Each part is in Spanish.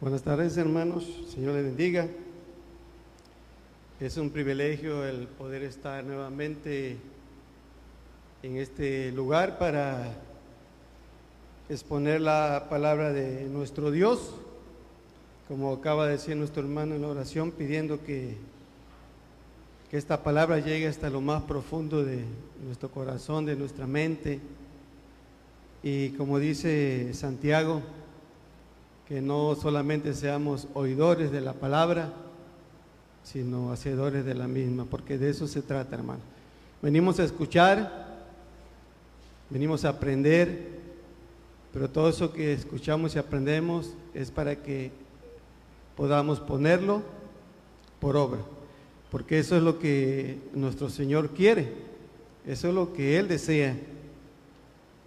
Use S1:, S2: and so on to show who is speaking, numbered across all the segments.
S1: Buenas tardes hermanos, Señor les bendiga. Es un privilegio el poder estar nuevamente en este lugar para exponer la palabra de nuestro Dios, como acaba de decir nuestro hermano en la oración, pidiendo que, que esta palabra llegue hasta lo más profundo de nuestro corazón, de nuestra mente. Y como dice Santiago, que no solamente seamos oidores de la palabra, sino hacedores de la misma, porque de eso se trata, hermano. Venimos a escuchar, venimos a aprender, pero todo eso que escuchamos y aprendemos es para que podamos ponerlo por obra, porque eso es lo que nuestro Señor quiere, eso es lo que Él desea,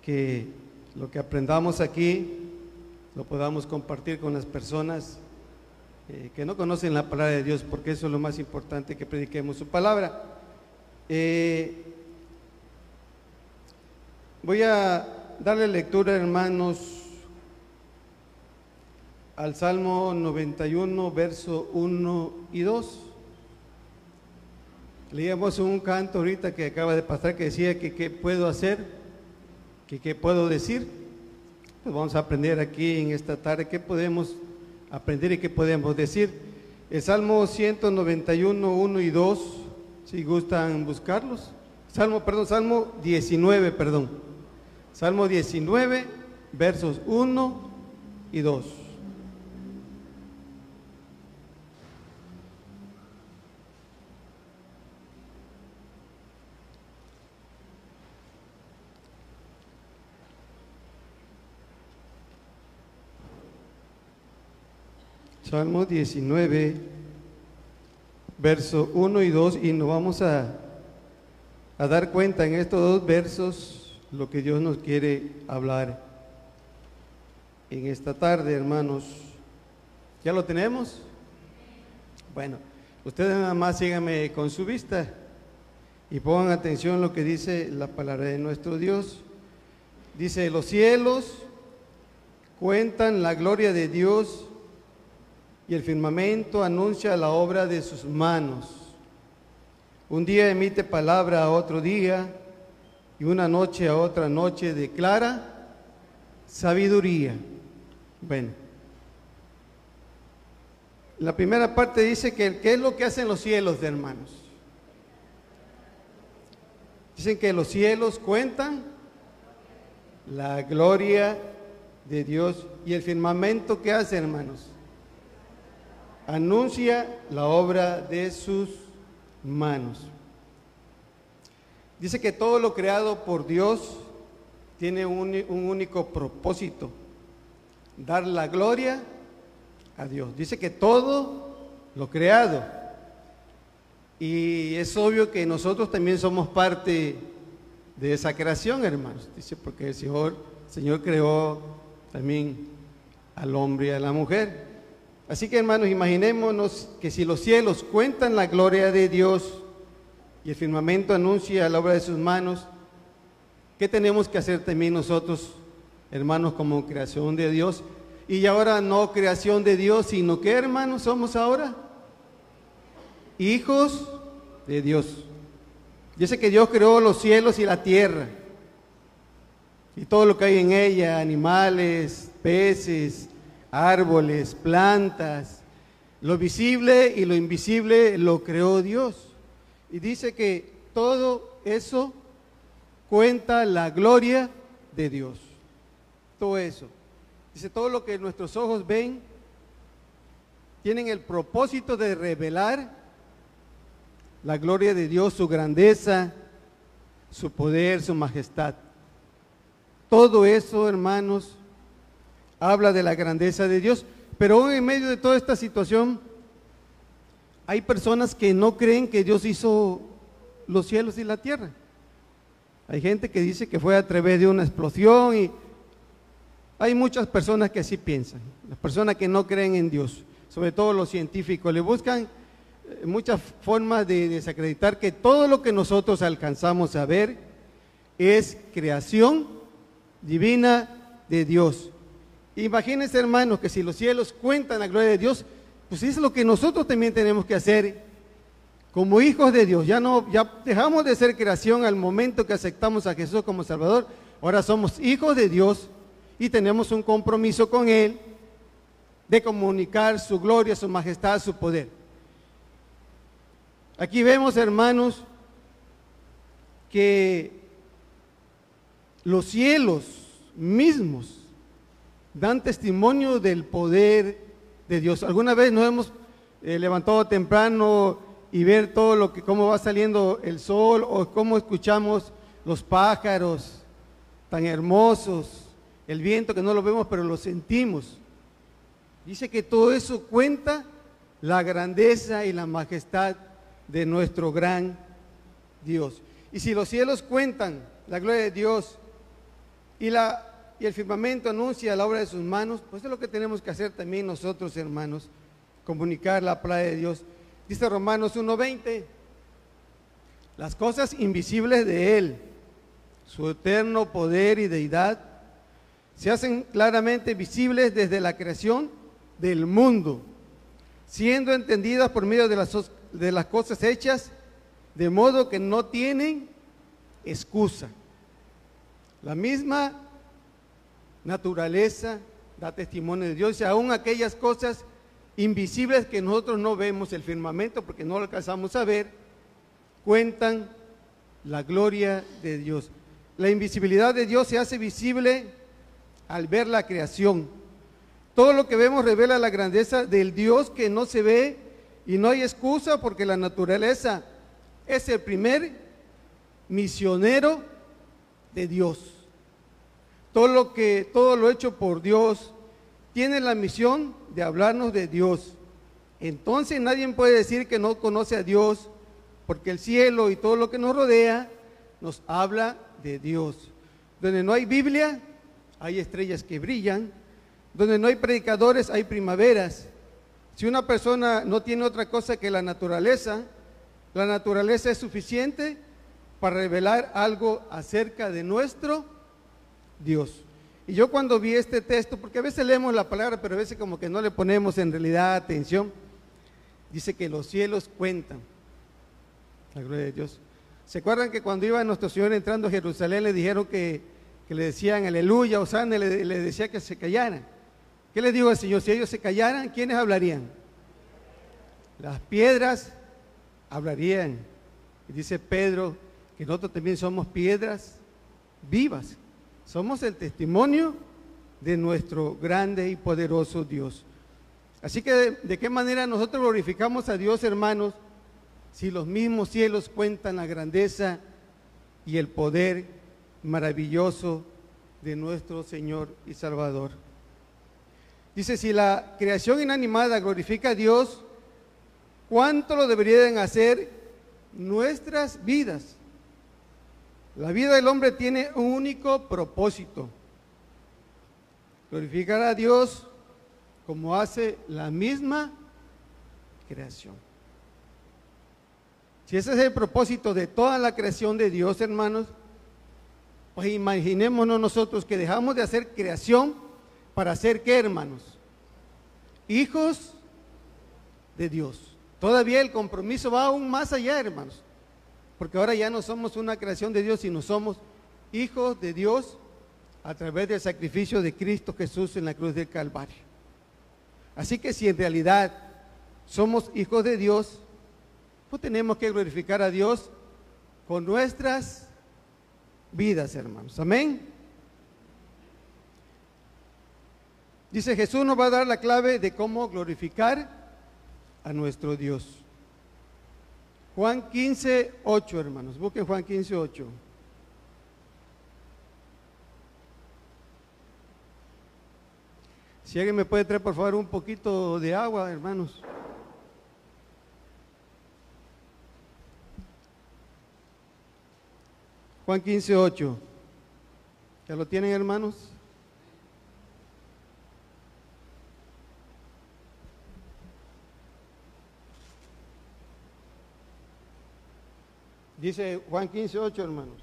S1: que lo que aprendamos aquí lo podamos compartir con las personas eh, que no conocen la palabra de Dios, porque eso es lo más importante que prediquemos su palabra. Eh, voy a darle lectura, hermanos, al Salmo 91, verso 1 y 2. Leíamos un canto ahorita que acaba de pasar que decía que qué puedo hacer, que qué puedo decir. Pues vamos a aprender aquí en esta tarde qué podemos aprender y qué podemos decir. El Salmo 191, 1 y 2, si gustan buscarlos. Salmo, perdón, Salmo 19, perdón. Salmo 19, versos 1 y 2. Salmo 19, verso 1 y 2, y nos vamos a, a dar cuenta en estos dos versos lo que Dios nos quiere hablar en esta tarde, hermanos. ¿Ya lo tenemos? Bueno, ustedes nada más síganme con su vista y pongan atención a lo que dice la palabra de nuestro Dios. Dice, los cielos cuentan la gloria de Dios y el firmamento anuncia la obra de sus manos. Un día emite palabra a otro día y una noche a otra noche declara sabiduría. Bueno, la primera parte dice que qué es lo que hacen los cielos, de hermanos. Dicen que los cielos cuentan la gloria de Dios y el firmamento que hace, hermanos anuncia la obra de sus manos. Dice que todo lo creado por Dios tiene un, único propósito, dar la gloria a Dios. Dice que todo lo creado. Y es obvio que nosotros también somos parte de esa creación, hermanos. Dice, porque el Señor, el Señor creó también al hombre y a la mujer. Así que hermanos, imaginémonos que si los cielos cuentan la gloria de Dios y el firmamento anuncia la obra de sus manos, ¿qué tenemos que hacer también nosotros, hermanos, como creación de Dios? Y ahora no creación de Dios, sino que hermanos somos ahora hijos de Dios. Dice que Dios creó los cielos y la tierra y todo lo que hay en ella, animales, peces, árboles, plantas, lo visible y lo invisible lo creó Dios. Y dice que todo eso cuenta la gloria de Dios. Todo eso. Dice, todo lo que nuestros ojos ven tienen el propósito de revelar la gloria de Dios, su grandeza, su poder, su majestad. Todo eso, hermanos, habla de la grandeza de Dios. Pero en medio de toda esta situación, hay personas que no creen que Dios hizo los cielos y la tierra. Hay gente que dice que fue a través de una explosión y hay muchas personas que así piensan. Las personas que no creen en Dios, sobre todo los científicos, le buscan eh, muchas formas de desacreditar que todo lo que nosotros alcanzamos a ver es creación divina de Dios Imagínense, hermanos, que si los cielos cuentan la gloria de Dios, pues es lo que nosotros también tenemos que hacer como hijos de Dios. Ya no ya dejamos de ser creación al momento que aceptamos a Jesús como Salvador. Ahora somos hijos de Dios y tenemos un compromiso con él de comunicar su gloria, su majestad, su poder. Aquí vemos, hermanos, que los cielos mismos dan testimonio del poder de Dios. Alguna vez nos hemos eh, levantado temprano y ver todo lo que, cómo va saliendo el sol o cómo escuchamos los pájaros tan hermosos, el viento que no lo vemos pero lo sentimos. Dice que todo eso cuenta la grandeza y la majestad de nuestro gran Dios. Y si los cielos cuentan la gloria de Dios y, la, y el firmamento anuncia la obra de sus manos, pues es lo que tenemos que hacer también nosotros, hermanos, comunicar la palabra de Dios. Dice Romanos 1.20, las cosas invisibles de Él, su eterno poder y deidad, se hacen claramente visibles desde la creación del mundo, siendo entendidas por medio de las, de las cosas hechas, de modo que no tienen excusa. La misma naturaleza da testimonio de Dios y aún aquellas cosas invisibles que nosotros no vemos, el firmamento, porque no lo alcanzamos a ver, cuentan la gloria de Dios. La invisibilidad de Dios se hace visible al ver la creación. Todo lo que vemos revela la grandeza del Dios que no se ve y no hay excusa porque la naturaleza es el primer misionero de Dios. Todo lo que todo lo hecho por Dios tiene la misión de hablarnos de Dios. Entonces nadie puede decir que no conoce a Dios, porque el cielo y todo lo que nos rodea nos habla de Dios. Donde no hay Biblia, hay estrellas que brillan. Donde no hay predicadores, hay primaveras. Si una persona no tiene otra cosa que la naturaleza, la naturaleza es suficiente para revelar algo acerca de nuestro Dios. Y yo cuando vi este texto, porque a veces leemos la palabra, pero a veces como que no le ponemos en realidad atención, dice que los cielos cuentan. La gloria de Dios. ¿Se acuerdan que cuando iba nuestro Señor entrando a Jerusalén le dijeron que, le decían aleluya, Osana, le, le decía que se callaran? ¿Qué le dijo el Señor? Si ellos se callaran, ¿quiénes hablarían? Las piedras hablarían. Y dice Pedro que nosotros también somos piedras vivas somos el testimonio de nuestro grande y poderoso Dios. Así que, ¿de, qué manera nosotros glorificamos a Dios, hermanos, si los mismos cielos cuentan la grandeza y el poder maravilloso de nuestro Señor y Salvador? Dice, si la creación inanimada glorifica a Dios, ¿cuánto lo deberían hacer nuestras vidas? La vida del hombre tiene un único propósito, glorificar a Dios como hace la misma creación. Si ese es el propósito de toda la creación de Dios, hermanos, pues imaginémonos nosotros que dejamos de hacer creación para hacer qué, hermanos? Hijos de Dios. Todavía el compromiso va aún más allá, hermanos porque ahora ya no somos una creación de Dios, sino somos hijos de Dios a través del sacrificio de Cristo Jesús en la cruz del Calvario. Así que si en realidad somos hijos de Dios, pues tenemos que glorificar a Dios con nuestras vidas, hermanos. Amén. Dice Jesús nos va a dar la clave de cómo glorificar a nuestro Dios. Juan 15, 8, hermanos. Busquen Juan 15, 8. Si alguien me puede traer, por favor, un poquito de agua, hermanos. Juan 15, 8. ¿Ya lo tienen, hermanos? Dice Juan 15, 8, hermanos.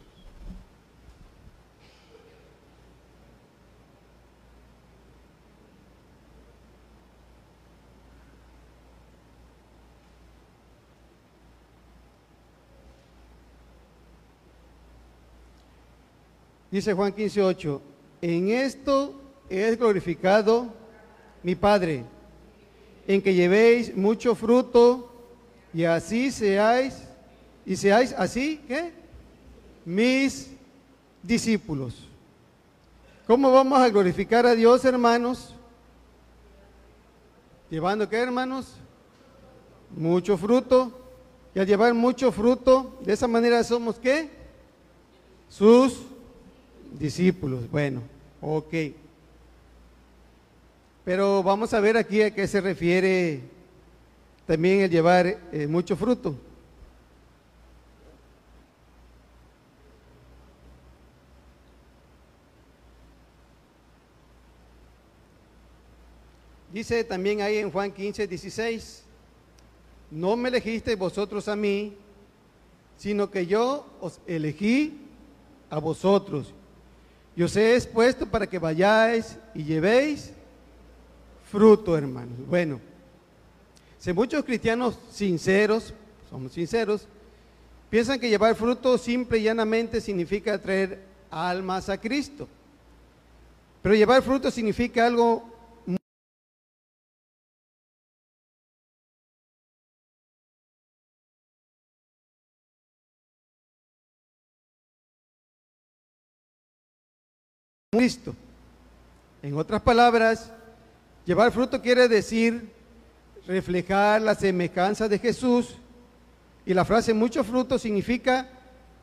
S1: Dice Juan 15, 8, en esto es glorificado mi Padre, en que llevéis mucho fruto y así seáis y seáis así, ¿qué? Mis discípulos. ¿Cómo vamos a glorificar a Dios, hermanos? Llevando qué, hermanos? Mucho fruto. Y al llevar mucho fruto, de esa manera somos qué? Sus discípulos. Bueno, ok. Pero vamos a ver aquí a qué se refiere también el llevar eh, mucho fruto. Dice también ahí en Juan 15, 16, no me elegisteis vosotros a mí, sino que yo os elegí a vosotros. Y os expuesto para que vayáis y llevéis fruto, hermanos. Bueno, si muchos cristianos sinceros, somos sinceros, piensan que llevar fruto simple y llanamente significa traer almas a Cristo. Pero llevar fruto significa algo En otras palabras, llevar fruto quiere decir reflejar la semejanza de Jesús y la frase mucho fruto significa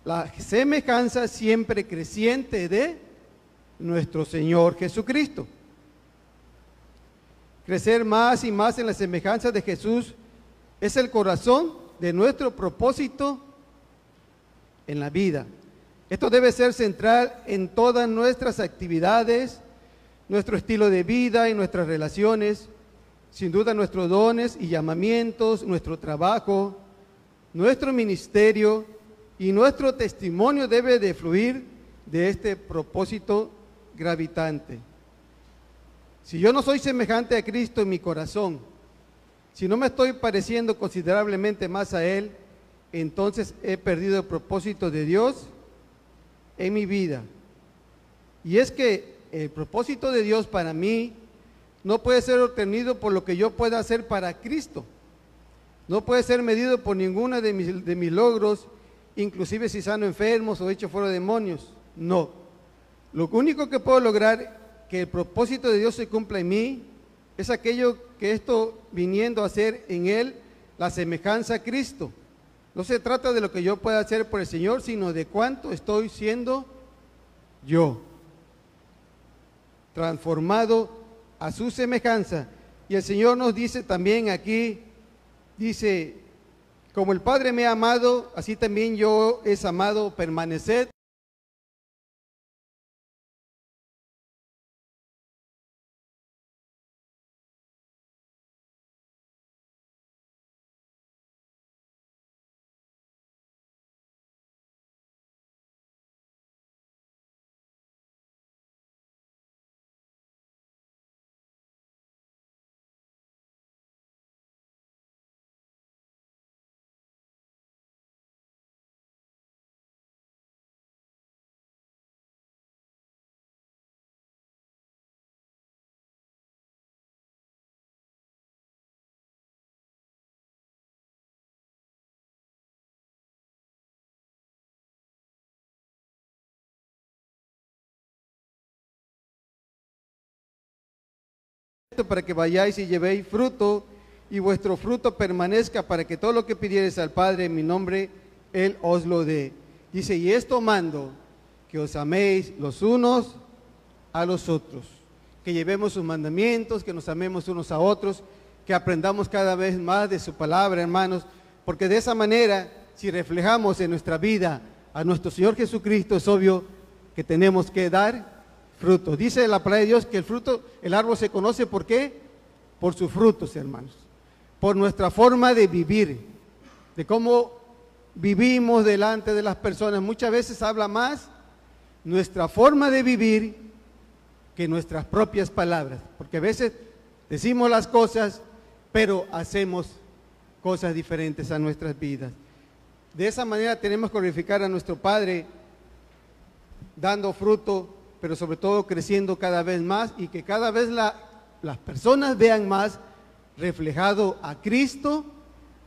S1: la semejanza siempre creciente de nuestro Señor Jesucristo. Crecer más y más en la semejanza de Jesús es el corazón de nuestro propósito en la vida. Esto debe ser central en todas nuestras actividades, nuestro estilo de vida y nuestras relaciones, sin duda nuestros dones y llamamientos, nuestro trabajo, nuestro ministerio y nuestro testimonio debe de fluir de este propósito gravitante. Si yo no soy semejante a Cristo en mi corazón, si no me estoy pareciendo considerablemente más a Él, entonces he perdido el propósito de Dios en mi vida. Y es que el propósito de Dios para mí no puede ser obtenido por lo que yo pueda hacer para Cristo. No puede ser medido por ninguna de mis, logros, inclusive si sano enfermos o hecho fuera demonios. No. Lo único que puedo lograr que el propósito de Dios se cumpla en mí es aquello que esto viniendo a hacer en Él la semejanza a Cristo. No se trata de lo que yo pueda hacer por el Señor, sino de cuánto estoy siendo yo, transformado a su semejanza. Y el Señor nos dice también aquí, dice, como el Padre me ha amado, así también yo es amado, permaneced para que vayáis y llevéis fruto y vuestro fruto permanezca para que todo lo que pidieres al Padre en mi nombre, Él os lo dé. Dice, y esto mando, que os améis los unos a los otros, que llevemos sus mandamientos, que nos amemos unos a otros, que aprendamos cada vez más de su palabra, hermanos, porque de esa manera, si reflejamos en nuestra vida a nuestro Señor Jesucristo, es obvio que tenemos que dar fruto. Dice la palabra de Dios que el fruto, el árbol se conoce por qué? Por sus frutos, hermanos. Por nuestra forma de vivir, de cómo vivimos delante de las personas. Muchas veces habla más nuestra forma de vivir que nuestras propias palabras, porque a veces decimos las cosas, pero hacemos cosas diferentes a nuestras vidas. De esa manera tenemos que glorificar a nuestro Padre dando fruto, pero sobre todo creciendo cada vez más y que cada vez las personas vean más reflejado a Cristo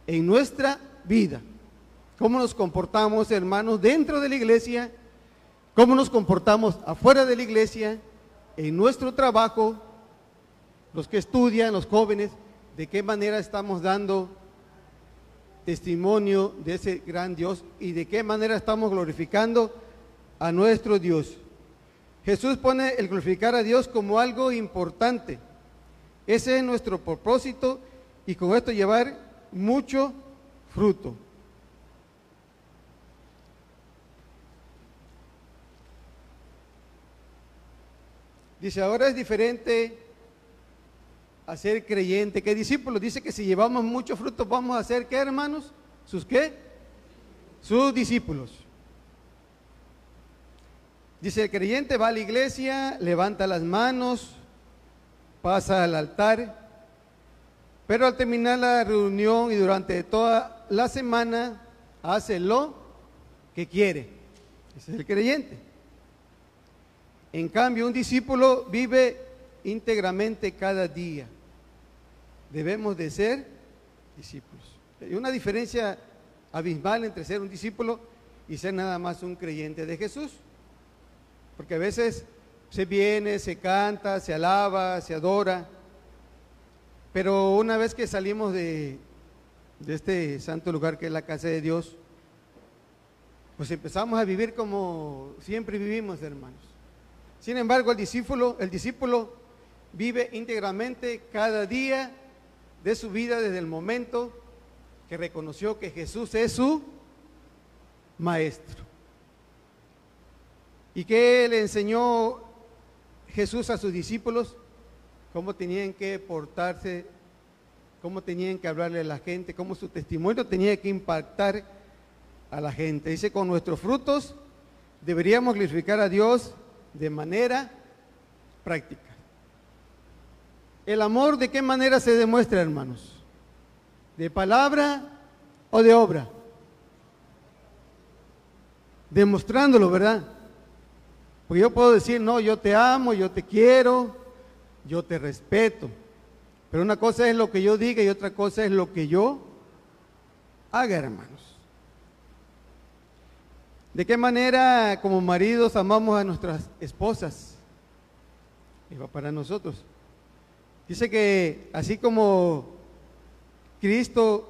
S1: en nuestra vida. Cómo nos comportamos, hermanos, dentro de la iglesia, cómo nos comportamos afuera de la iglesia, en nuestro trabajo, los que estudian, los jóvenes, de qué manera estamos dando testimonio de ese gran Dios y de qué manera estamos glorificando a nuestro Dios. Jesús pone el glorificar a Dios como algo importante. Ese es nuestro propósito y con esto llevar mucho fruto. Dice, ahora es diferente a ser creyente que discípulo. Dice que si llevamos mucho fruto vamos a ser, ¿qué hermanos? ¿Sus qué? Sus discípulos. Dice, el creyente va a la iglesia, levanta las manos, pasa al altar, pero al terminar la reunión y durante toda la semana hace lo que quiere. Ese es el creyente. En cambio, un discípulo vive íntegramente cada día. Debemos de ser discípulos. Hay una diferencia abismal entre ser un discípulo y ser nada más un creyente de Jesús. Porque a veces se viene, se canta, se alaba, se adora, pero una vez que salimos de, de este santo lugar que es la casa de Dios, pues empezamos a vivir como siempre vivimos, hermanos. Sin embargo, el discípulo, el discípulo vive íntegramente cada día de su vida desde el momento que reconoció que Jesús es su maestro. ¿Y qué le enseñó Jesús a sus discípulos? Cómo tenían que portarse, cómo tenían que hablarle a la gente, cómo su testimonio tenía que impactar a la gente. Dice, con nuestros frutos deberíamos glorificar a Dios de manera práctica. ¿El amor de qué manera se demuestra, hermanos? ¿De palabra o de obra? Demostrándolo, ¿verdad? Porque yo puedo decir, no, yo te amo, yo te quiero, yo te respeto. Pero una cosa es lo que yo diga y otra cosa es lo que yo haga, hermanos. ¿De qué manera como maridos amamos a nuestras esposas? Va para nosotros. Dice que así como Cristo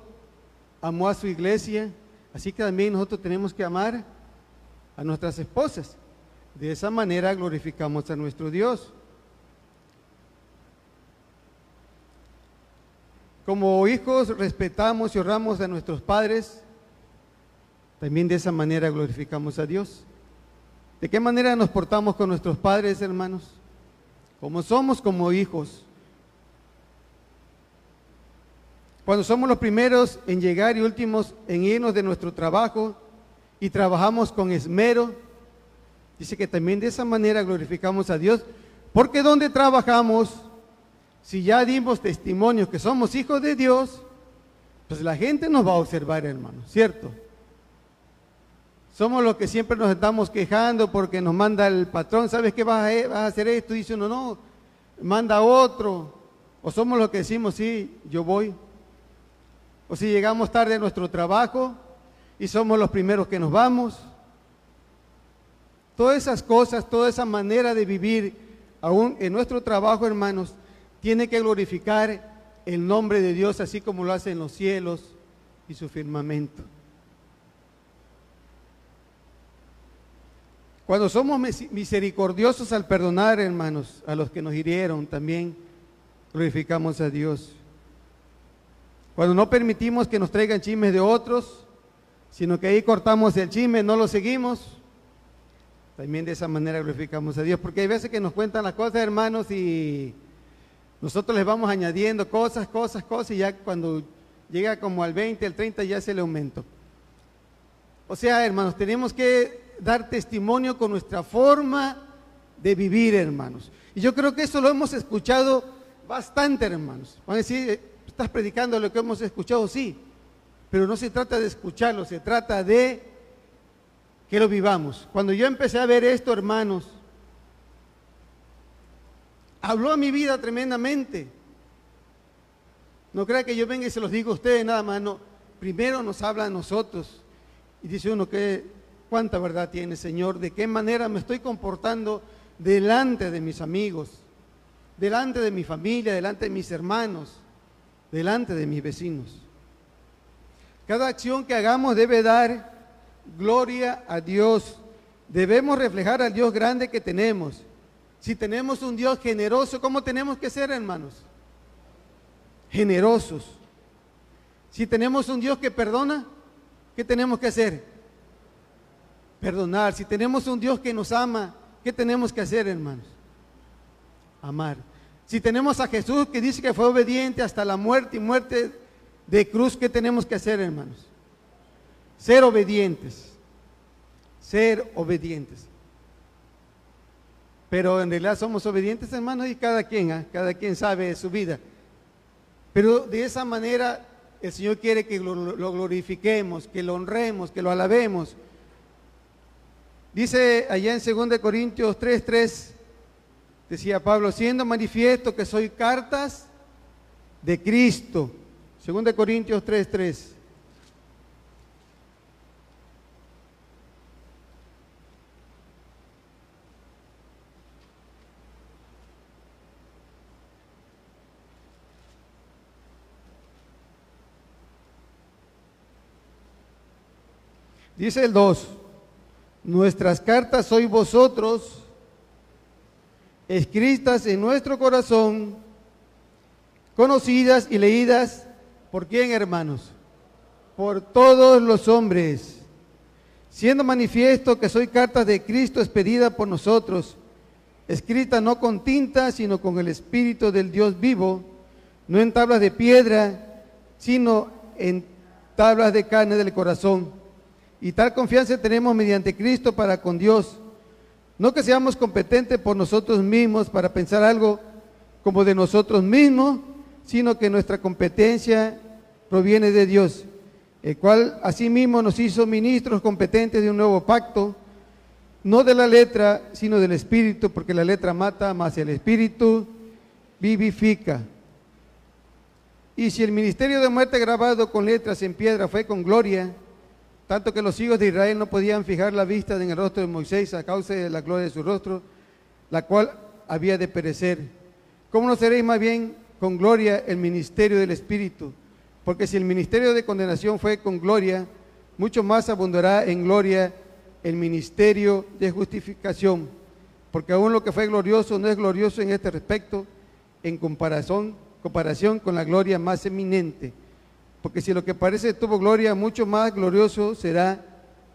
S1: amó a su iglesia, así que también nosotros tenemos que amar a nuestras esposas. De esa manera glorificamos a nuestro Dios. Como hijos respetamos y honramos a nuestros padres, también de esa manera glorificamos a Dios. ¿De qué manera nos portamos con nuestros padres, hermanos? Como somos como hijos. Cuando somos los primeros en llegar y últimos en irnos de nuestro trabajo y trabajamos con esmero, dice que también de esa manera glorificamos a Dios, porque donde trabajamos, si ya dimos testimonio que somos hijos de Dios, pues la gente nos va a observar, hermanos, ¿cierto? Somos los que siempre nos estamos quejando porque nos manda el patrón, ¿sabes qué vas a, hacer esto? Dice uno, no, manda otro. O somos los que decimos, sí, yo voy. O si llegamos tarde a nuestro trabajo y somos los primeros que nos vamos. Todas esas cosas, toda esa manera de vivir, aún en nuestro trabajo, hermanos, tiene que glorificar el nombre de Dios así como lo hace en los cielos y su firmamento. Cuando somos misericordiosos al perdonar, hermanos, a los que nos hirieron, también glorificamos a Dios. Cuando no permitimos que nos traigan chismes de otros, sino que ahí cortamos el chisme, no lo seguimos, también de esa manera glorificamos a Dios. Porque hay veces que nos cuentan las cosas, hermanos, y nosotros les vamos añadiendo cosas, cosas, cosas, y ya cuando llega como al 20, al 30, ya se le aumentó. O sea, hermanos, tenemos que dar testimonio con nuestra forma de vivir, hermanos. Y yo creo que eso lo hemos escuchado bastante, hermanos. Van a decir, eh, estás predicando lo que hemos escuchado, sí, pero no se trata de escucharlo, se trata de que lo vivamos. Cuando yo empecé a ver esto, hermanos, habló a mi vida tremendamente. No crea que yo venga y se los digo a ustedes nada más, no. Primero nos habla a nosotros y dice uno que cuánta verdad tiene, Señor, de qué manera me estoy comportando delante de mis amigos, delante de mi familia, delante de mis hermanos, delante de mis vecinos. Cada acción que hagamos debe dar gloria a Dios. Debemos reflejar al Dios grande que tenemos. Si tenemos un Dios generoso, ¿cómo tenemos que ser, hermanos? Generosos. Si tenemos un Dios que perdona, ¿qué tenemos que hacer? Perdonar. Si tenemos un Dios que nos ama, ¿qué tenemos que hacer, hermanos? Amar. Si tenemos a Jesús que dice que fue obediente hasta la muerte y muerte de cruz, ¿qué tenemos que hacer, hermanos? Ser obedientes. Ser obedientes. Pero en realidad somos obedientes, hermanos, y cada quien, ¿ah? cada quien sabe su vida. Pero de esa manera el Señor quiere que lo, lo glorifiquemos, que lo honremos, que lo alabemos. Dice allá en 2 Corintios 3:3, decía Pablo, siendo manifiesto que soy cartas de Cristo. 2 Corintios 3:3. Dice el 2, nuestras cartas sois vosotros, escritas en nuestro corazón, conocidas y leídas por quién, hermanos? Por todos los hombres, siendo manifiesto que soy cartas de Cristo expedida por nosotros, escrita no con tinta, sino con el Espíritu del Dios vivo, no en tablas de piedra, sino en tablas de carne del corazón y tal confianza tenemos mediante Cristo para con Dios. No que seamos competentes por nosotros mismos para pensar algo como de nosotros mismos, sino que nuestra competencia proviene de Dios, el cual asimismo nos hizo ministros competentes de un nuevo pacto, no de la letra, sino del espíritu, porque la letra mata, más el espíritu vivifica. Y si el ministerio de muerte grabado con letras en piedra fue con gloria, tanto que los hijos de Israel no podían fijar la vista en el rostro de Moisés a causa de la gloria de su rostro, la cual había de perecer. ¿Cómo no seréis más bien con gloria el ministerio del Espíritu? Porque si el ministerio de condenación fue con gloria, mucho más abundará en gloria el ministerio de justificación. Porque aún lo que fue glorioso no es glorioso en este respecto, en comparación, comparación con la gloria más eminente porque si lo que parece tuvo gloria, mucho más glorioso será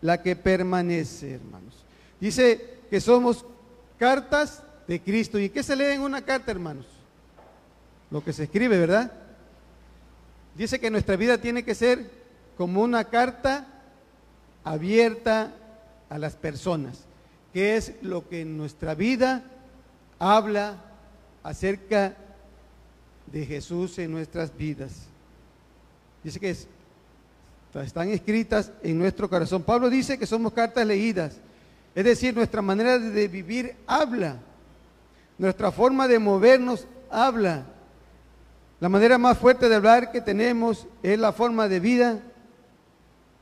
S1: la que permanece, hermanos. Dice que somos cartas de Cristo. ¿Y qué se lee en una carta, hermanos? Lo que se escribe, ¿verdad? Dice que nuestra vida tiene que ser como una carta abierta a las personas, que es lo que en nuestra vida habla acerca de Jesús en nuestras vidas. Dice que están escritas en nuestro corazón. Pablo dice que somos cartas leídas. Es decir, nuestra manera de vivir habla. Nuestra forma de movernos habla. La manera más fuerte de hablar que tenemos es la forma de vida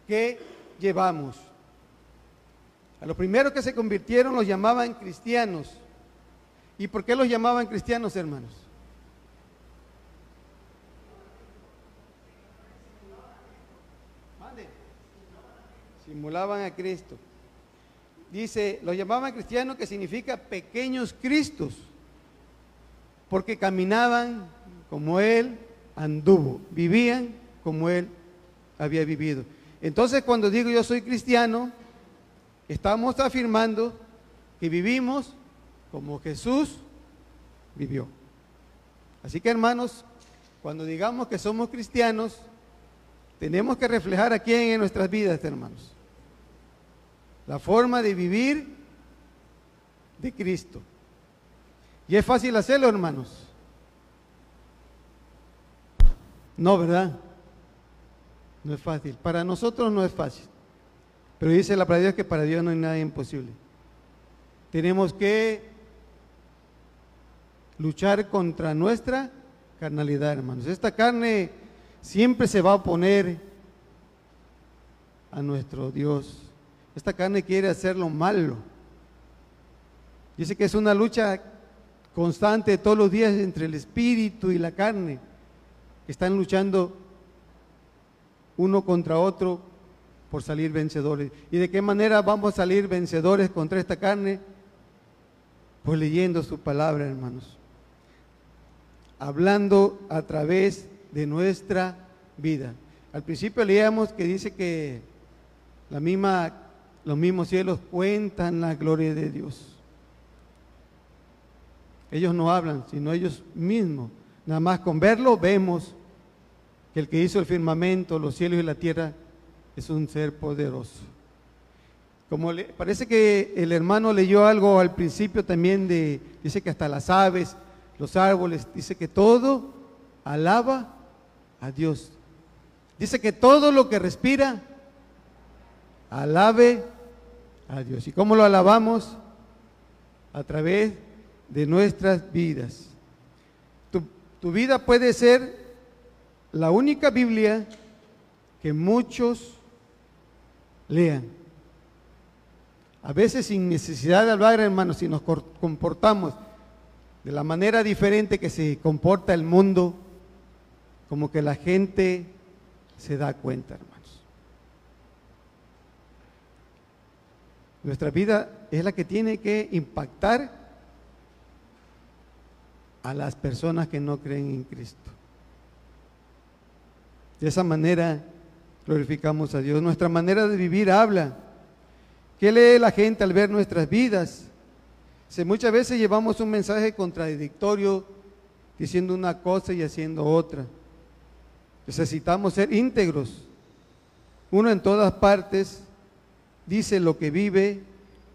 S1: que llevamos. A los primeros que se convirtieron los llamaban cristianos. ¿Y por qué los llamaban cristianos, hermanos? Simulaban a Cristo. Dice, lo llamaban cristianos que significa pequeños Cristos, porque caminaban como Él anduvo, vivían como Él había vivido. Entonces cuando digo yo soy cristiano, estamos afirmando que vivimos como Jesús vivió. Así que hermanos, cuando digamos que somos cristianos, tenemos que reflejar a quién en nuestras vidas, hermanos la forma de vivir de Cristo. Y es fácil hacerlo, hermanos. No, ¿verdad? No es fácil. Para nosotros no es fácil. Pero dice la palabra Dios que para Dios no hay nada imposible. Tenemos que luchar contra nuestra carnalidad, hermanos. Esta carne siempre se va a oponer a nuestro Dios. Esta carne quiere hacer lo malo. Dice que es una lucha constante todos los días entre el espíritu y la carne. Están luchando uno contra otro por salir vencedores. ¿Y de qué manera vamos a salir vencedores contra esta carne? Pues leyendo su palabra, hermanos. Hablando a través de nuestra vida. Al principio leíamos que dice que la misma, los mismos cielos cuentan la gloria de Dios. Ellos no hablan, sino ellos mismos. Nada más con verlo vemos que el que hizo el firmamento, los cielos y la tierra es un ser poderoso. Como le, parece que el hermano leyó algo al principio también de, dice que hasta las aves, los árboles, dice que todo alaba a Dios. Dice que todo lo que respira, alabe a Dios. ¿Y cómo lo alabamos? A través de nuestras vidas. Tu, tu vida puede ser la única Biblia que muchos lean. A veces sin necesidad de hablar, hermanos, si nos comportamos de la manera diferente que se comporta el mundo, como que la gente se da cuenta, hermanos. Nuestra vida es la que tiene que impactar a las personas que no creen en Cristo. De esa manera glorificamos a Dios. Nuestra manera de vivir habla. ¿Qué lee la gente al ver nuestras vidas? Si muchas veces llevamos un mensaje contradictorio diciendo una cosa y haciendo otra. Necesitamos ser íntegros. Uno en todas partes dice lo que vive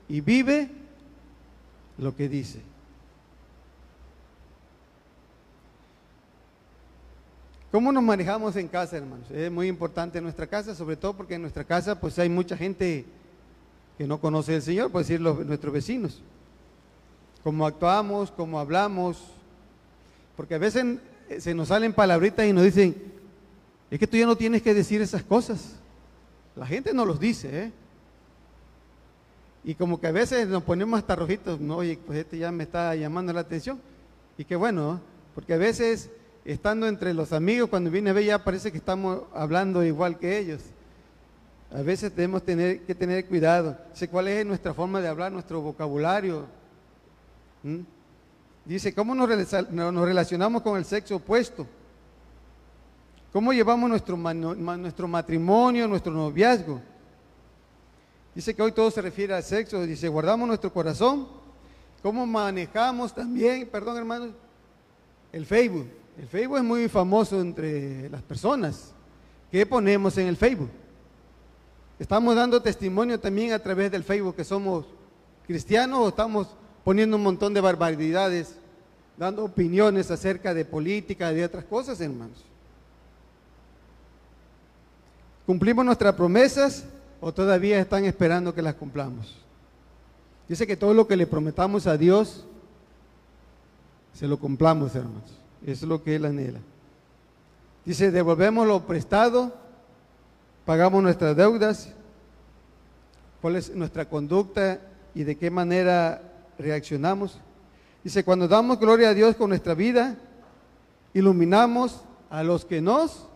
S1: y vive lo que dice. ¿Cómo nos manejamos en casa, hermanos? Es muy importante en nuestra casa, sobre todo porque en nuestra casa pues hay mucha gente que no conoce al Señor, por decir nuestros vecinos. Cómo actuamos, cómo hablamos, porque a veces se nos salen palabritas y nos dicen, es que tú ya no tienes que decir esas cosas. La gente no los dice, ¿eh? Y como que a veces nos ponemos hasta rojitos, no, oye, pues este ya me está llamando la atención. Y qué bueno, porque a veces estando entre los amigos, cuando viene a ver ya parece que estamos hablando igual que ellos. A veces tenemos tener, que tener cuidado. Sé cuál es nuestra forma de hablar, nuestro vocabulario. ¿Mm? Dice, ¿cómo nos relacionamos con el sexo opuesto? ¿Cómo llevamos nuestro, nuestro matrimonio, nuestro noviazgo? Dice que hoy todo se refiere al sexo. Dice, guardamos nuestro corazón. ¿Cómo manejamos también, perdón hermanos, el Facebook? El Facebook es muy famoso entre las personas. ¿Qué ponemos en el Facebook? ¿Estamos dando testimonio también a través del Facebook que somos cristianos o estamos poniendo un montón de barbaridades, dando opiniones acerca de política, de otras cosas, hermanos? ¿Cumplimos nuestras promesas o todavía están esperando que las cumplamos? Dice que todo lo que le prometamos a Dios, se lo cumplamos, hermanos. Eso es lo que Él anhela. Dice, devolvemos lo prestado, pagamos nuestras deudas, cuál es nuestra conducta y de qué manera reaccionamos. Dice, cuando damos gloria a Dios con nuestra vida, iluminamos a los que nos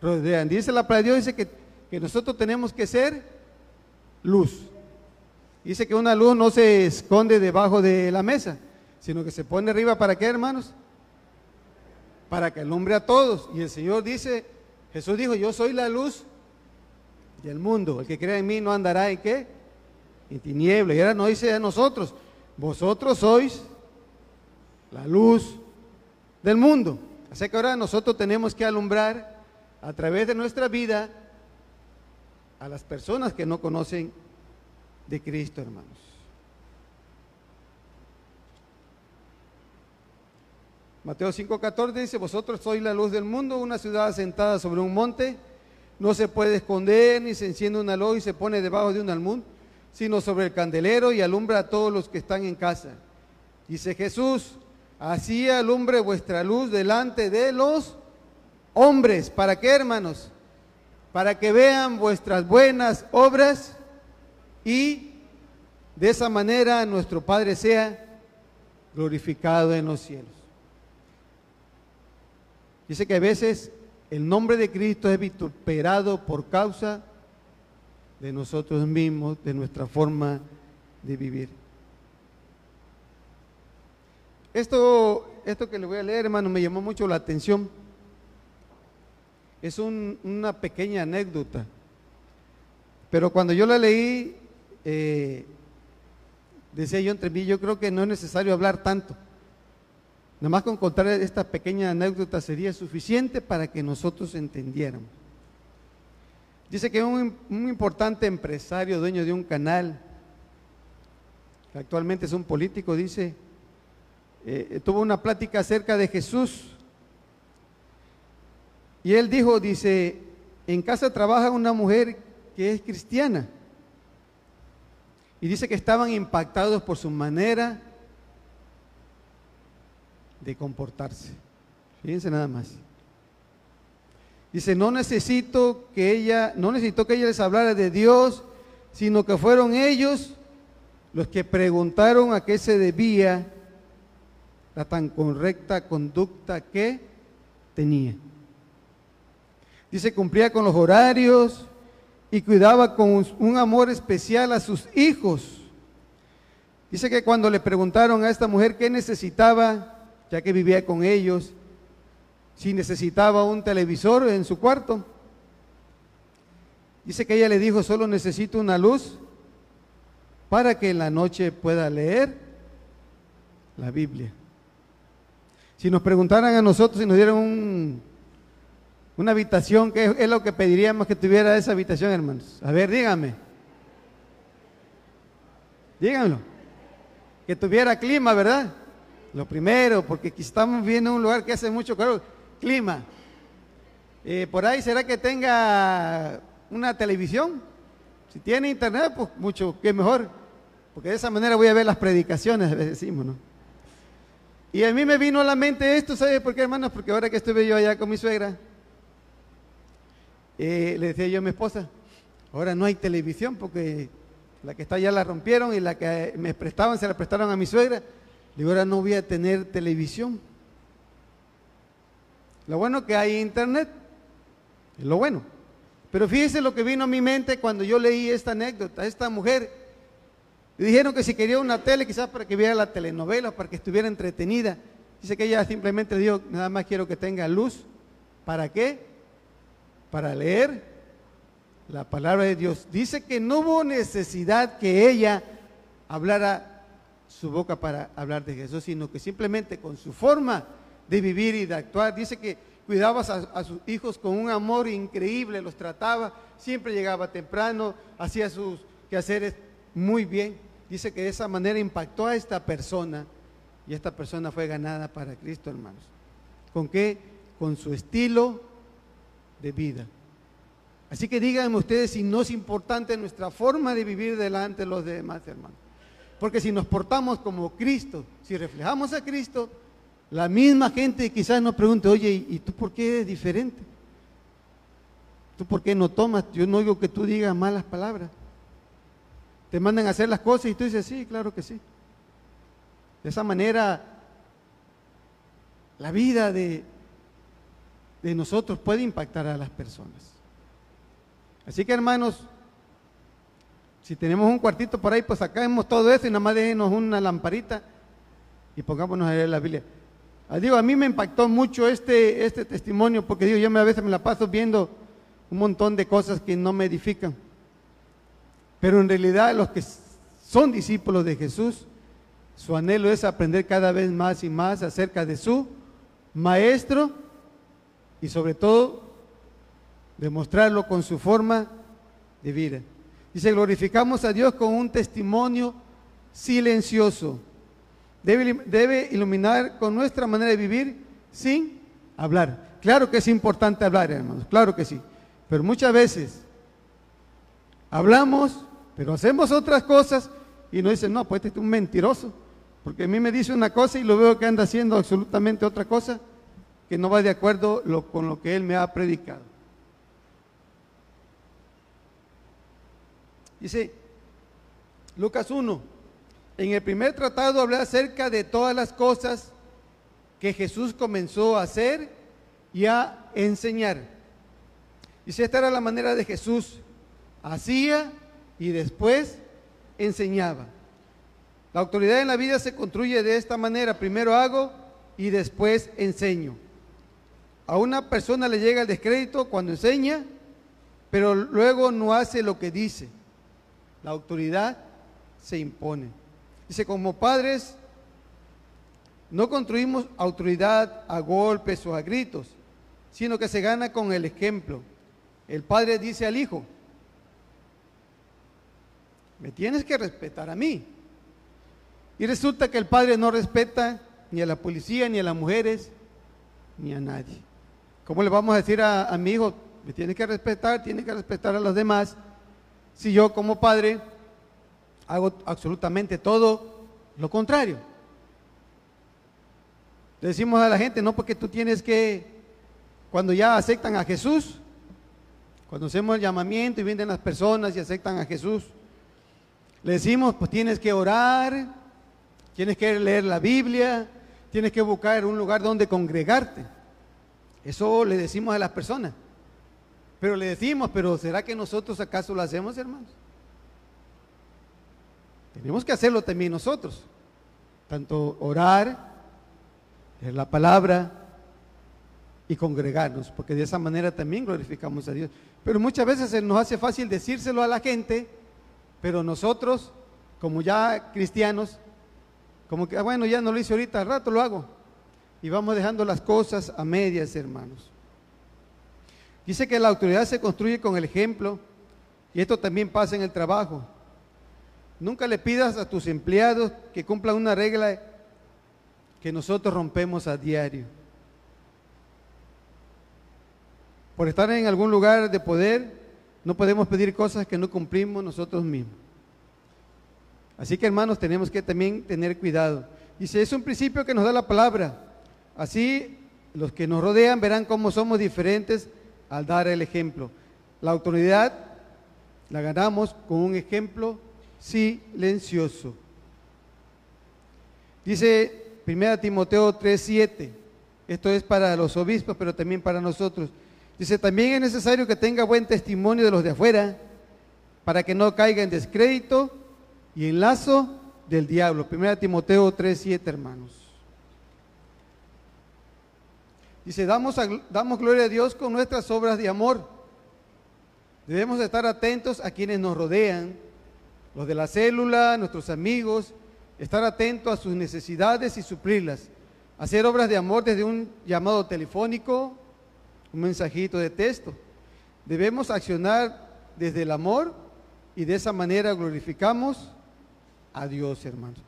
S1: rodean. Dice la palabra de Dios, dice que, que nosotros tenemos que ser luz. Dice que una luz no se esconde debajo de la mesa, sino que se pone arriba para qué, hermanos? Para que alumbre a todos. Y el Señor dice, Jesús dijo, yo soy la luz del mundo. El que crea en mí no andará en qué? En tinieblas. Y ahora no dice a nosotros, vosotros sois la luz del mundo. Así que ahora nosotros tenemos que alumbrar a través de nuestra vida a las personas que no conocen de Cristo, hermanos. Mateo 5:14 dice, vosotros sois la luz del mundo, una ciudad asentada sobre un monte, no se puede esconder ni se enciende una luz y se pone debajo de un almud, sino sobre el candelero y alumbra a todos los que están en casa. Dice Jesús, así alumbre vuestra luz delante de los hombres. ¿Para qué, hermanos? Para que vean vuestras buenas obras y de esa manera nuestro Padre sea glorificado en los cielos. Dice que a veces el nombre de Cristo es vituperado por causa de nosotros mismos, de nuestra forma de vivir. Esto, esto que le voy a leer, hermano, me llamó mucho la atención. Es una pequeña anécdota. Pero cuando yo la leí, eh, decía yo entre mí, yo creo que no es necesario hablar tanto. Nada más con contar esta pequeña anécdota sería suficiente para que nosotros entendiéramos. Dice que un, importante empresario, dueño de un canal, que actualmente es un político, dice, eh, tuvo una plática acerca de Jesús. Y él dijo, dice, en casa trabaja una mujer que es cristiana. Y dice que estaban impactados por su manera de comportarse. Fíjense nada más. Dice, no necesito que ella, no necesitó que ella les hablara de Dios, sino que fueron ellos los que preguntaron a qué se debía la tan correcta conducta que tenía. Dice, cumplía con los horarios y cuidaba con un amor especial a sus hijos. Dice que cuando le preguntaron a esta mujer qué necesitaba, ya que vivía con ellos, si necesitaba un televisor en su cuarto, dice que ella le dijo, solo necesito una luz para que en la noche pueda leer la Biblia. Si nos preguntaran a nosotros y nos dieran una habitación, ¿qué es lo que pediríamos que tuviera esa habitación, hermanos? A ver, díganme. Díganlo. Que tuviera clima, ¿verdad? Lo primero, porque aquí estamos viendo un lugar que hace mucho calor. Clima. Eh, por ahí será que tenga una televisión. Si tiene internet, pues mucho, que mejor. Porque de esa manera voy a ver las predicaciones, decimos, ¿no? Y a mí me vino a la mente esto, ¿sabe por qué, hermanos? Porque ahora que estuve yo allá con mi suegra, eh, le decía yo a mi esposa, ahora no hay televisión porque la que está allá la rompieron y la que me prestaban se la prestaron a mi suegra. Digo, ahora no voy a tener televisión. Lo bueno que hay internet, es lo bueno. Pero fíjese lo que vino a mi mente cuando yo leí esta anécdota. Esta mujer le dijeron que si quería una tele, quizás para que viera la telenovela, para que estuviera entretenida. Dice que ella simplemente dijo, nada más quiero que tenga luz. ¿Para qué? Para leer la palabra de Dios. Dice que no hubo necesidad que ella hablara su boca para hablar de Jesús, sino que simplemente con su forma de vivir y de actuar, dice que cuidaba a, a sus hijos con un amor increíble, los trataba, siempre llegaba temprano, hacía sus quehaceres muy bien. Dice que de esa manera impactó a esta persona y esta persona fue ganada para Cristo, hermanos. ¿Con qué? Con su estilo de vida. Así que díganme ustedes si no es importante nuestra forma de vivir delante de los demás, hermanos. Porque si nos portamos como Cristo, si reflejamos a Cristo, la misma gente quizás nos pregunte, oye, ¿y tú por qué eres diferente? ¿Tú por qué no tomas? Yo no digo que tú digas malas palabras. Te mandan a hacer las cosas y tú dices, sí, claro que sí. De esa manera, la vida de, de nosotros puede impactar a las personas. Así que hermanos, si tenemos un cuartito por ahí, pues sacamos todo eso y nada más déjenos una lamparita y pongámonos a leer la Biblia. Ah, digo, a mí me impactó mucho este, este testimonio porque digo, yo a veces me la paso viendo un montón de cosas que no me edifican. Pero en realidad los que son discípulos de Jesús, su anhelo es aprender cada vez más y más acerca de su maestro y sobre todo demostrarlo con su forma de vida. Dice, glorificamos a Dios con un testimonio silencioso. Debe, debe iluminar con nuestra manera de vivir sin hablar. Claro que es importante hablar, hermanos, claro que sí. Pero muchas veces hablamos, pero hacemos otras cosas y nos dicen, no, pues este es un mentiroso. Porque a mí me dice una cosa y lo veo que anda haciendo absolutamente otra cosa que no va de acuerdo con lo que él me ha predicado. Dice Lucas 1, en el primer tratado hablé acerca de todas las cosas que Jesús comenzó a hacer y a enseñar. Dice, esta era la manera de Jesús. Hacía y después enseñaba. La autoridad en la vida se construye de esta manera. Primero hago y después enseño. A una persona le llega el descrédito cuando enseña, pero luego no hace lo que dice. La autoridad se impone. Dice, como padres, no construimos autoridad a golpes o a gritos, sino que se gana con el ejemplo. El padre dice al hijo, me tienes que respetar a mí. Y resulta que el padre no respeta ni a la policía, ni a las mujeres, ni a nadie. ¿Cómo le vamos a decir a, mi hijo, me tiene que respetar, tiene que respetar a los demás? Si yo como padre hago absolutamente todo lo contrario. Le decimos a la gente, no porque tú tienes que, cuando ya aceptan a Jesús, cuando hacemos el llamamiento y vienen las personas y aceptan a Jesús, le decimos, pues tienes que orar, tienes que leer la Biblia, tienes que buscar un lugar donde congregarte. Eso le decimos a las personas. Pero le decimos, pero ¿será que nosotros acaso lo hacemos, hermanos? Tenemos que hacerlo también nosotros. Tanto orar, leer la palabra y congregarnos, porque de esa manera también glorificamos a Dios. Pero muchas veces nos hace fácil decírselo a la gente pero nosotros, como ya cristianos, como que, ah, bueno, ya no lo hice ahorita, al rato lo hago. Y vamos dejando las cosas a medias, hermanos. Dice que la autoridad se construye con el ejemplo y esto también pasa en el trabajo. Nunca le pidas a tus empleados que cumplan una regla que nosotros rompemos a diario. Por estar en algún lugar de poder, no podemos pedir cosas que no cumplimos nosotros mismos. Así que hermanos, tenemos que también tener cuidado. Dice, es un principio que nos da la palabra. Así los que nos rodean verán cómo somos diferentes al dar el ejemplo. La autoridad la ganamos con un ejemplo silencioso. Dice 1 Timoteo 3:7. Esto es para los obispos, pero también para nosotros. Dice, también es necesario que tenga buen testimonio de los de afuera para que no caiga en descrédito y en lazo del diablo. 1 Timoteo 3, 7, hermanos. Dice, damos, damos gloria a Dios con nuestras obras de amor. Debemos estar atentos a quienes nos rodean, los de la célula, nuestros amigos, estar atentos a sus necesidades y suplirlas. Hacer obras de amor desde un llamado telefónico, un mensajito de texto. Debemos accionar desde el amor y de esa manera glorificamos a Dios, hermanos.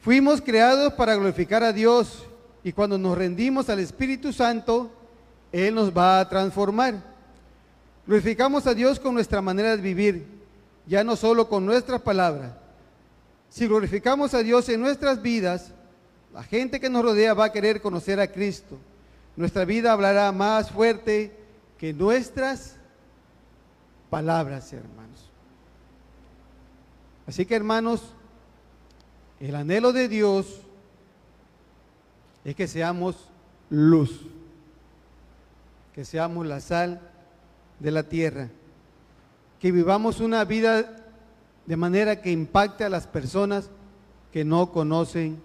S1: Fuimos creados para glorificar a Dios y cuando nos rendimos al Espíritu Santo, Él nos va a transformar. Glorificamos a Dios con nuestra manera de vivir, ya no solo con nuestras palabras. Si glorificamos a Dios en nuestras vidas, la gente que nos rodea va a querer conocer a Cristo. Nuestra vida hablará más fuerte que nuestras palabras, hermanos. Así que, hermanos, el anhelo de Dios es que seamos luz, que seamos la sal de la tierra, que vivamos una vida de manera que impacte a las personas que no conocen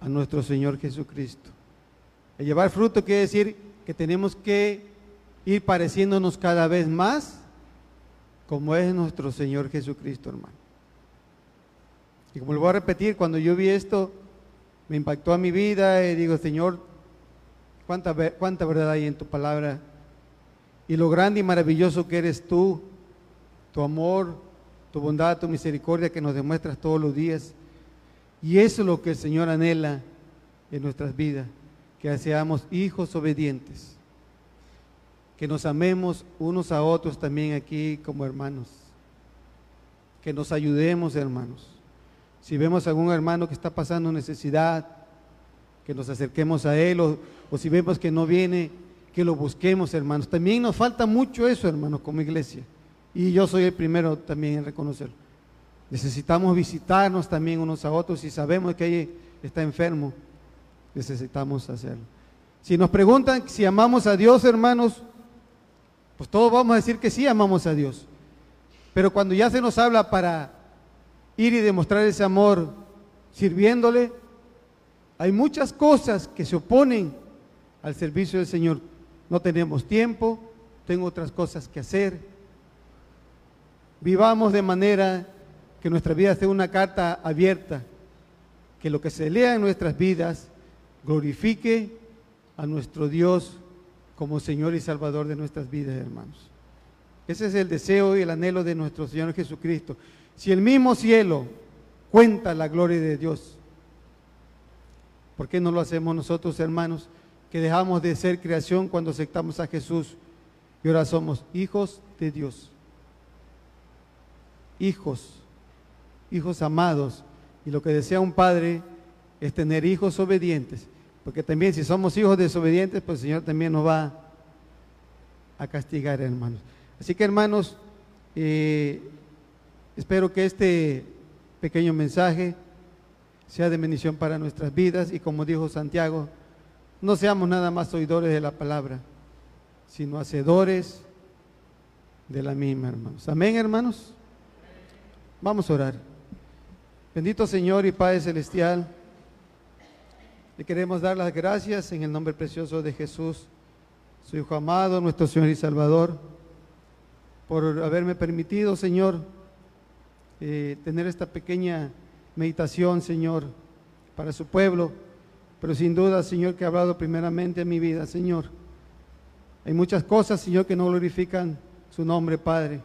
S1: a nuestro Señor Jesucristo. El llevar fruto quiere decir que tenemos que ir pareciéndonos cada vez más como es nuestro Señor Jesucristo, hermano. Y como lo voy a repetir, cuando yo vi esto, me impactó a mi vida y digo, Señor, cuánta, cuánta verdad hay en tu palabra y lo grande y maravilloso que eres tú, tu amor, tu bondad, tu misericordia que nos demuestras todos los días. Y eso es lo que el Señor anhela en nuestras vidas que seamos hijos obedientes. que nos amemos unos a otros también aquí como hermanos, que nos ayudemos hermanos. Si vemos a algún hermano que está pasando necesidad, que nos acerquemos a él, o, o si vemos que no viene, que lo busquemos hermanos. También nos falta mucho eso hermanos como iglesia, y yo soy el primero también en reconocerlo. Necesitamos visitarnos también unos a otros si sabemos que alguien está enfermo, necesitamos hacerlo. Si nos preguntan si amamos a Dios, hermanos, pues todos vamos a decir que sí amamos a Dios. Pero cuando ya se nos habla para ir y demostrar ese amor sirviéndole, hay muchas cosas que se oponen al servicio del Señor. No tenemos tiempo, tengo otras cosas que hacer. Vivamos de manera que nuestra vida sea una carta abierta, que lo que se lea en nuestras vidas glorifique a nuestro Dios como Señor y Salvador de nuestras vidas, hermanos. Ese es el deseo y el anhelo de nuestro Señor Jesucristo. Si el mismo cielo cuenta la gloria de Dios, ¿por qué no lo hacemos nosotros, hermanos, que dejamos de ser creación cuando aceptamos a Jesús y ahora somos hijos de Dios? Hijos, hijos amados. Y lo que desea un padre es tener hijos obedientes. Porque también si somos hijos desobedientes, pues el Señor también nos va a castigar, hermanos. Así que, hermanos, eh, espero que este pequeño mensaje sea de bendición para nuestras vidas y como dijo Santiago, no seamos nada más oidores de la palabra, sino hacedores de la misma, hermanos. Amén, hermanos. Vamos a orar. Bendito Señor y Padre Celestial. Le queremos dar las gracias en el nombre precioso de Jesús, su Hijo amado, nuestro Señor y Salvador, por haberme permitido, Señor, eh, tener esta pequeña meditación, Señor, para su pueblo, pero sin duda, Señor, que ha hablado primeramente en mi vida, Señor. Hay muchas cosas, Señor, que no glorifican su nombre, Padre.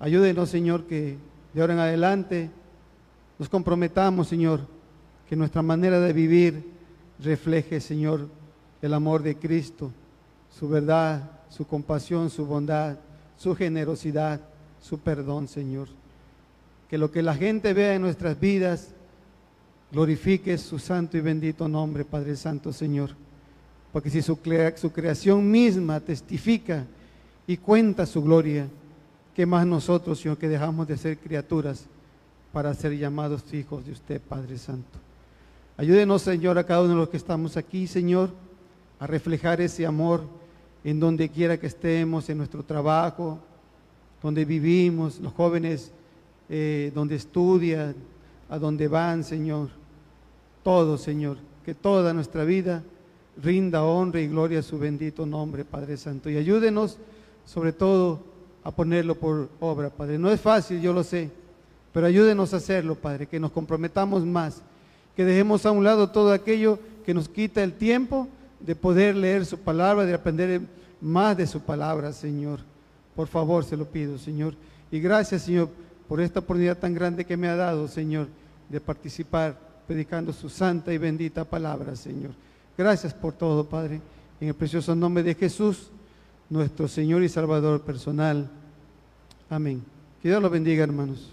S1: Ayúdenos, Señor, que de ahora en adelante nos comprometamos, Señor, que nuestra manera de vivir refleje, Señor, el amor de Cristo, su verdad, su compasión, su bondad, su generosidad, su perdón, Señor. Que lo que la gente vea en nuestras vidas glorifique su santo y bendito nombre, Padre Santo, Señor. Porque si su, creación misma testifica y cuenta su gloria, ¿qué más nosotros, Señor, que dejamos de ser criaturas para ser llamados hijos de usted, Padre Santo? Ayúdenos, Señor, a cada uno de los que estamos aquí, Señor, a reflejar ese amor en donde quiera que estemos, en nuestro trabajo, donde vivimos, los jóvenes eh, donde estudian, a donde van, Señor. Todo, Señor, que toda nuestra vida rinda honra y gloria a su bendito nombre, Padre Santo. Y ayúdenos, sobre todo, a ponerlo por obra, Padre. No es fácil, yo lo sé, pero ayúdenos a hacerlo, Padre, que nos comprometamos más que dejemos a un lado todo aquello que nos quita el tiempo de poder leer su palabra, de aprender más de su palabra, Señor. Por favor, se lo pido, Señor. Y gracias, Señor, por esta oportunidad tan grande que me ha dado, Señor, de participar predicando su santa y bendita palabra, Señor. Gracias por todo, Padre. En el precioso nombre de Jesús, nuestro Señor y Salvador personal. Amén. Que Dios los bendiga, hermanos.